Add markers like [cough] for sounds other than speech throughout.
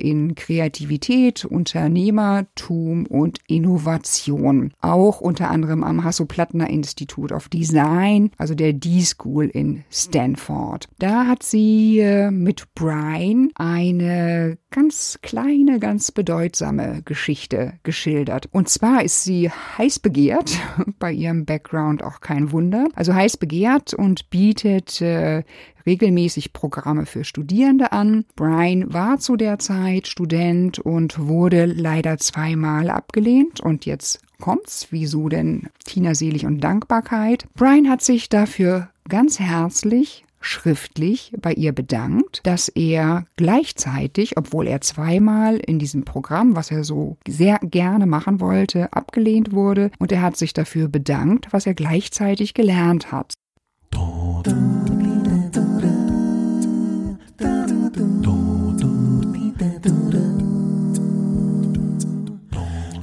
in Kreativität, Unternehmertum und Innovation. Auch unter anderem am Hasso-Plattner Institute of Design, also der D-School in Stanford. Da hat sie äh, mit Brian eine ganz kleine, ganz bedeutsame Geschichte geschildert. Und zwar ist sie heiß begehrt, [laughs] bei ihrem Background auch kein Wunder. Also heiß begehrt und bietet äh, regelmäßig Programme für Studierende an. Brian war zu der Zeit Student und wurde leider zweimal abgelehnt und jetzt kommt's. Wieso denn Tina Selig und Dankbarkeit? Brian hat sich dafür ganz herzlich schriftlich bei ihr bedankt, dass er gleichzeitig, obwohl er zweimal in diesem Programm, was er so sehr gerne machen wollte, abgelehnt wurde und er hat sich dafür bedankt, was er gleichzeitig gelernt hat.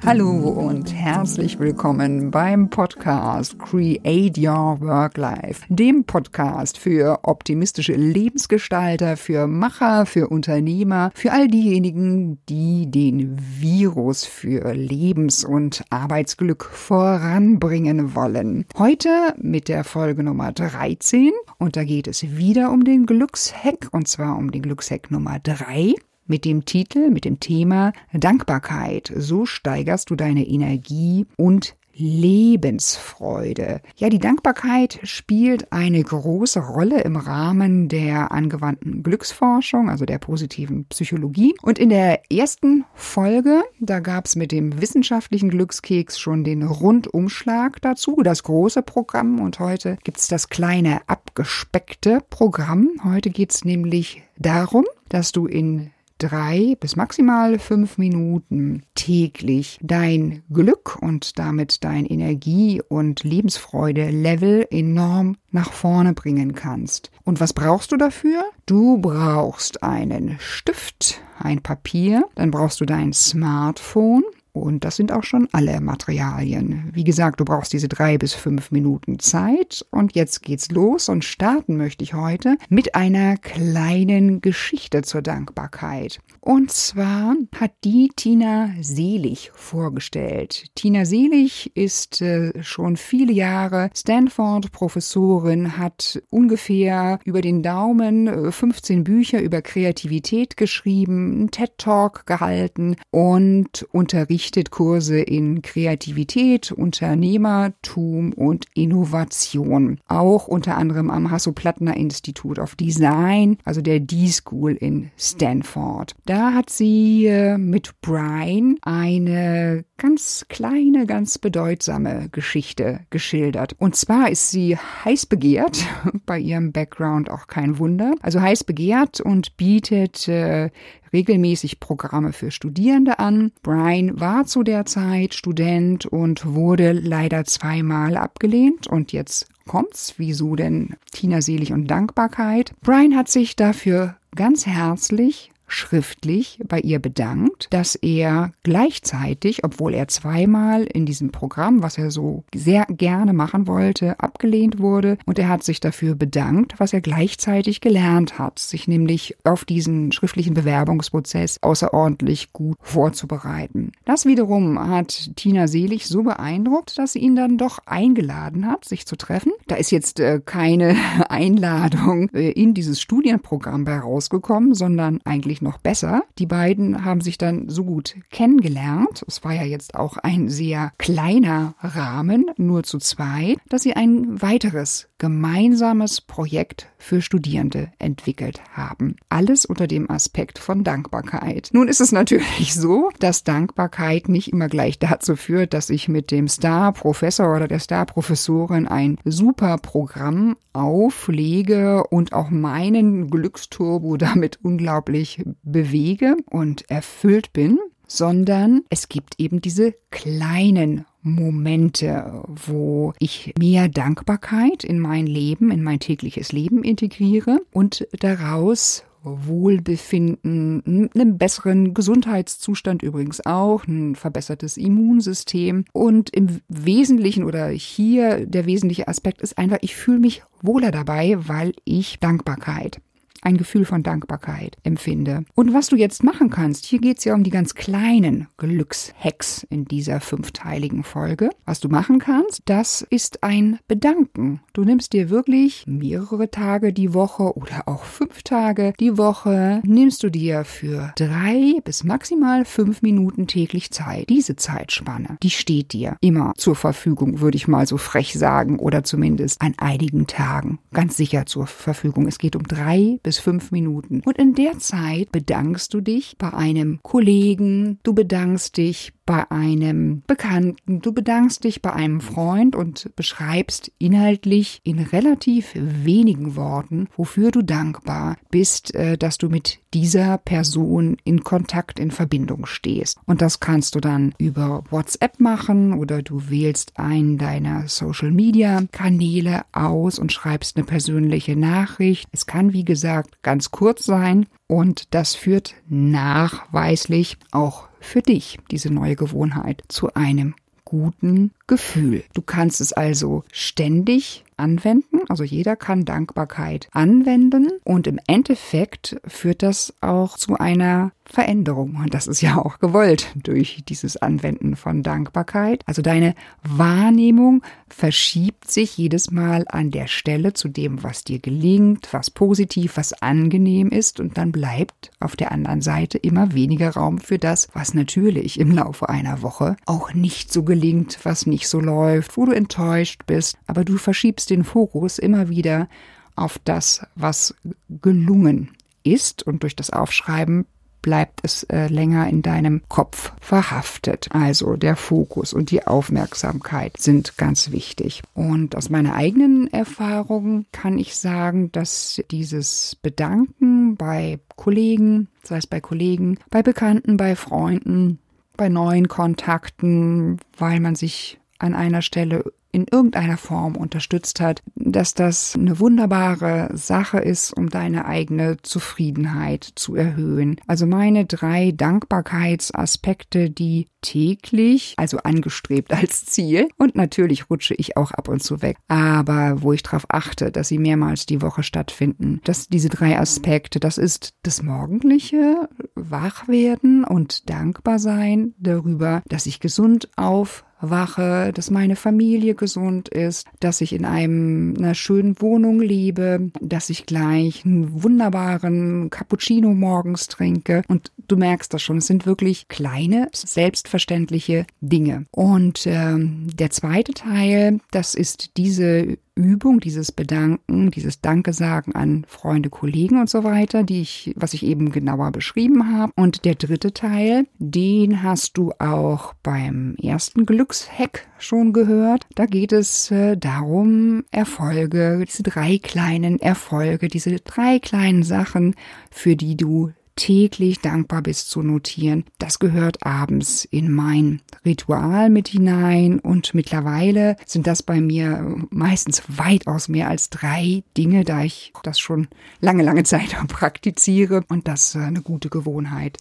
Hallo und herzlich willkommen beim Podcast Create Your Work Life, dem Podcast für optimistische Lebensgestalter, für Macher, für Unternehmer, für all diejenigen, die den Virus für Lebens- und Arbeitsglück voranbringen wollen. Heute mit der Folge Nummer 13 und da geht es wieder um den Glückshack und zwar um den Glückshack Nummer 3 mit dem Titel, mit dem Thema Dankbarkeit. So steigerst du deine Energie und Lebensfreude. Ja, die Dankbarkeit spielt eine große Rolle im Rahmen der angewandten Glücksforschung, also der positiven Psychologie. Und in der ersten Folge, da gab es mit dem wissenschaftlichen Glückskeks schon den Rundumschlag dazu, das große Programm. Und heute gibt es das kleine abgespeckte Programm. Heute geht es nämlich darum, dass du in drei bis maximal fünf Minuten täglich dein Glück und damit dein Energie- und Lebensfreude-Level enorm nach vorne bringen kannst. Und was brauchst du dafür? Du brauchst einen Stift, ein Papier, dann brauchst du dein Smartphone, und das sind auch schon alle Materialien. Wie gesagt, du brauchst diese drei bis fünf Minuten Zeit. Und jetzt geht's los und starten möchte ich heute mit einer kleinen Geschichte zur Dankbarkeit. Und zwar hat die Tina Selig vorgestellt. Tina Selig ist äh, schon viele Jahre Stanford-Professorin, hat ungefähr über den Daumen äh, 15 Bücher über Kreativität geschrieben, einen TED-Talk gehalten und unterrichtet unterrichtet Kurse in Kreativität, Unternehmertum und Innovation. Auch unter anderem am Hasso-Plattner Institute of Design, also der D-School in Stanford. Da hat sie äh, mit Brian eine ganz kleine, ganz bedeutsame Geschichte geschildert. Und zwar ist sie heiß begehrt, [laughs] bei ihrem Background auch kein Wunder, also heiß begehrt und bietet äh, regelmäßig Programme für Studierende an. Brian war zu der Zeit Student und wurde leider zweimal abgelehnt und jetzt kommt's. Wieso denn Tina Selig und Dankbarkeit? Brian hat sich dafür ganz herzlich schriftlich bei ihr bedankt, dass er gleichzeitig, obwohl er zweimal in diesem Programm, was er so sehr gerne machen wollte, abgelehnt wurde. Und er hat sich dafür bedankt, was er gleichzeitig gelernt hat, sich nämlich auf diesen schriftlichen Bewerbungsprozess außerordentlich gut vorzubereiten. Das wiederum hat Tina Selig so beeindruckt, dass sie ihn dann doch eingeladen hat, sich zu treffen. Da ist jetzt äh, keine [laughs] Einladung äh, in dieses Studienprogramm bei rausgekommen, sondern eigentlich noch besser. Die beiden haben sich dann so gut kennengelernt. Es war ja jetzt auch ein sehr kleiner Rahmen, nur zu zweit, dass sie ein weiteres gemeinsames Projekt für Studierende entwickelt haben. Alles unter dem Aspekt von Dankbarkeit. Nun ist es natürlich so, dass Dankbarkeit nicht immer gleich dazu führt, dass ich mit dem Star-Professor oder der Star-Professorin ein super Programm auflege und auch meinen Glücksturbo damit unglaublich bewege und erfüllt bin, sondern es gibt eben diese kleinen Momente, wo ich mehr Dankbarkeit in mein Leben, in mein tägliches Leben integriere und daraus Wohlbefinden, einen besseren Gesundheitszustand übrigens auch, ein verbessertes Immunsystem. Und im Wesentlichen oder hier der wesentliche Aspekt ist einfach, ich fühle mich wohler dabei, weil ich Dankbarkeit ein Gefühl von Dankbarkeit empfinde. Und was du jetzt machen kannst, hier geht es ja um die ganz kleinen Glückshacks in dieser fünfteiligen Folge. Was du machen kannst, das ist ein Bedanken. Du nimmst dir wirklich mehrere Tage die Woche oder auch fünf Tage die Woche, nimmst du dir für drei bis maximal fünf Minuten täglich Zeit. Diese Zeitspanne, die steht dir immer zur Verfügung, würde ich mal so frech sagen, oder zumindest an einigen Tagen ganz sicher zur Verfügung. Es geht um drei bis fünf Minuten. Und in der Zeit bedankst du dich bei einem Kollegen, du bedankst dich bei einem Bekannten, du bedankst dich bei einem Freund und beschreibst inhaltlich in relativ wenigen Worten, wofür du dankbar bist, äh, dass du mit dieser Person in Kontakt, in Verbindung stehst. Und das kannst du dann über WhatsApp machen oder du wählst einen deiner Social Media Kanäle aus und schreibst eine persönliche Nachricht. Es kann, wie gesagt, ganz kurz sein und das führt nachweislich auch für dich, diese neue Gewohnheit, zu einem guten Gefühl. Du kannst es also ständig anwenden. Also jeder kann Dankbarkeit anwenden und im Endeffekt führt das auch zu einer Veränderung. Und das ist ja auch gewollt durch dieses Anwenden von Dankbarkeit. Also deine Wahrnehmung verschiebt sich jedes Mal an der Stelle zu dem, was dir gelingt, was positiv, was angenehm ist. Und dann bleibt auf der anderen Seite immer weniger Raum für das, was natürlich im Laufe einer Woche auch nicht so gelingt, was nicht so läuft, wo du enttäuscht bist. Aber du verschiebst den Fokus immer wieder auf das, was gelungen ist und durch das Aufschreiben bleibt es äh, länger in deinem Kopf verhaftet. Also der Fokus und die Aufmerksamkeit sind ganz wichtig. Und aus meiner eigenen Erfahrung kann ich sagen, dass dieses Bedanken bei Kollegen, sei es bei Kollegen, bei Bekannten, bei Freunden, bei neuen Kontakten, weil man sich an einer Stelle in irgendeiner Form unterstützt hat, dass das eine wunderbare Sache ist, um deine eigene Zufriedenheit zu erhöhen. Also meine drei Dankbarkeitsaspekte, die täglich, also angestrebt [laughs] als Ziel. Und natürlich rutsche ich auch ab und zu weg. Aber wo ich darauf achte, dass sie mehrmals die Woche stattfinden, dass diese drei Aspekte, das ist das morgendliche Wachwerden und dankbar sein darüber, dass ich gesund auf wache, dass meine Familie gesund ist, dass ich in einem, einer schönen Wohnung lebe, dass ich gleich einen wunderbaren Cappuccino morgens trinke. Und du merkst das schon, es sind wirklich kleine, selbstverständliche Dinge. Und ähm, der zweite Teil, das ist diese Übung, dieses Bedanken, dieses Danke sagen an Freunde, Kollegen und so weiter, die ich, was ich eben genauer beschrieben habe. Und der dritte Teil, den hast du auch beim ersten Glückshack schon gehört. Da geht es äh, darum, Erfolge, diese drei kleinen Erfolge, diese drei kleinen Sachen, für die du täglich dankbar bist zu notieren. Das gehört abends in mein Ritual mit hinein. Und mittlerweile sind das bei mir meistens weitaus mehr als drei Dinge, da ich das schon lange, lange Zeit [laughs] praktiziere. Und das eine gute Gewohnheit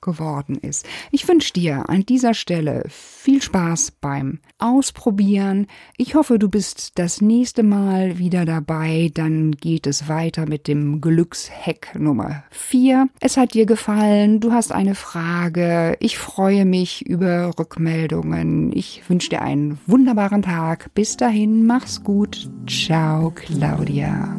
geworden ist. Ich wünsche dir an dieser Stelle viel Spaß beim Ausprobieren. Ich hoffe, du bist das nächste Mal wieder dabei. Dann geht es weiter mit dem Glückshack Nummer 4. Es hat dir gefallen, du hast eine Frage. Ich freue mich über Rückmeldungen. Ich wünsche dir einen wunderbaren Tag. Bis dahin, mach's gut. Ciao, Claudia.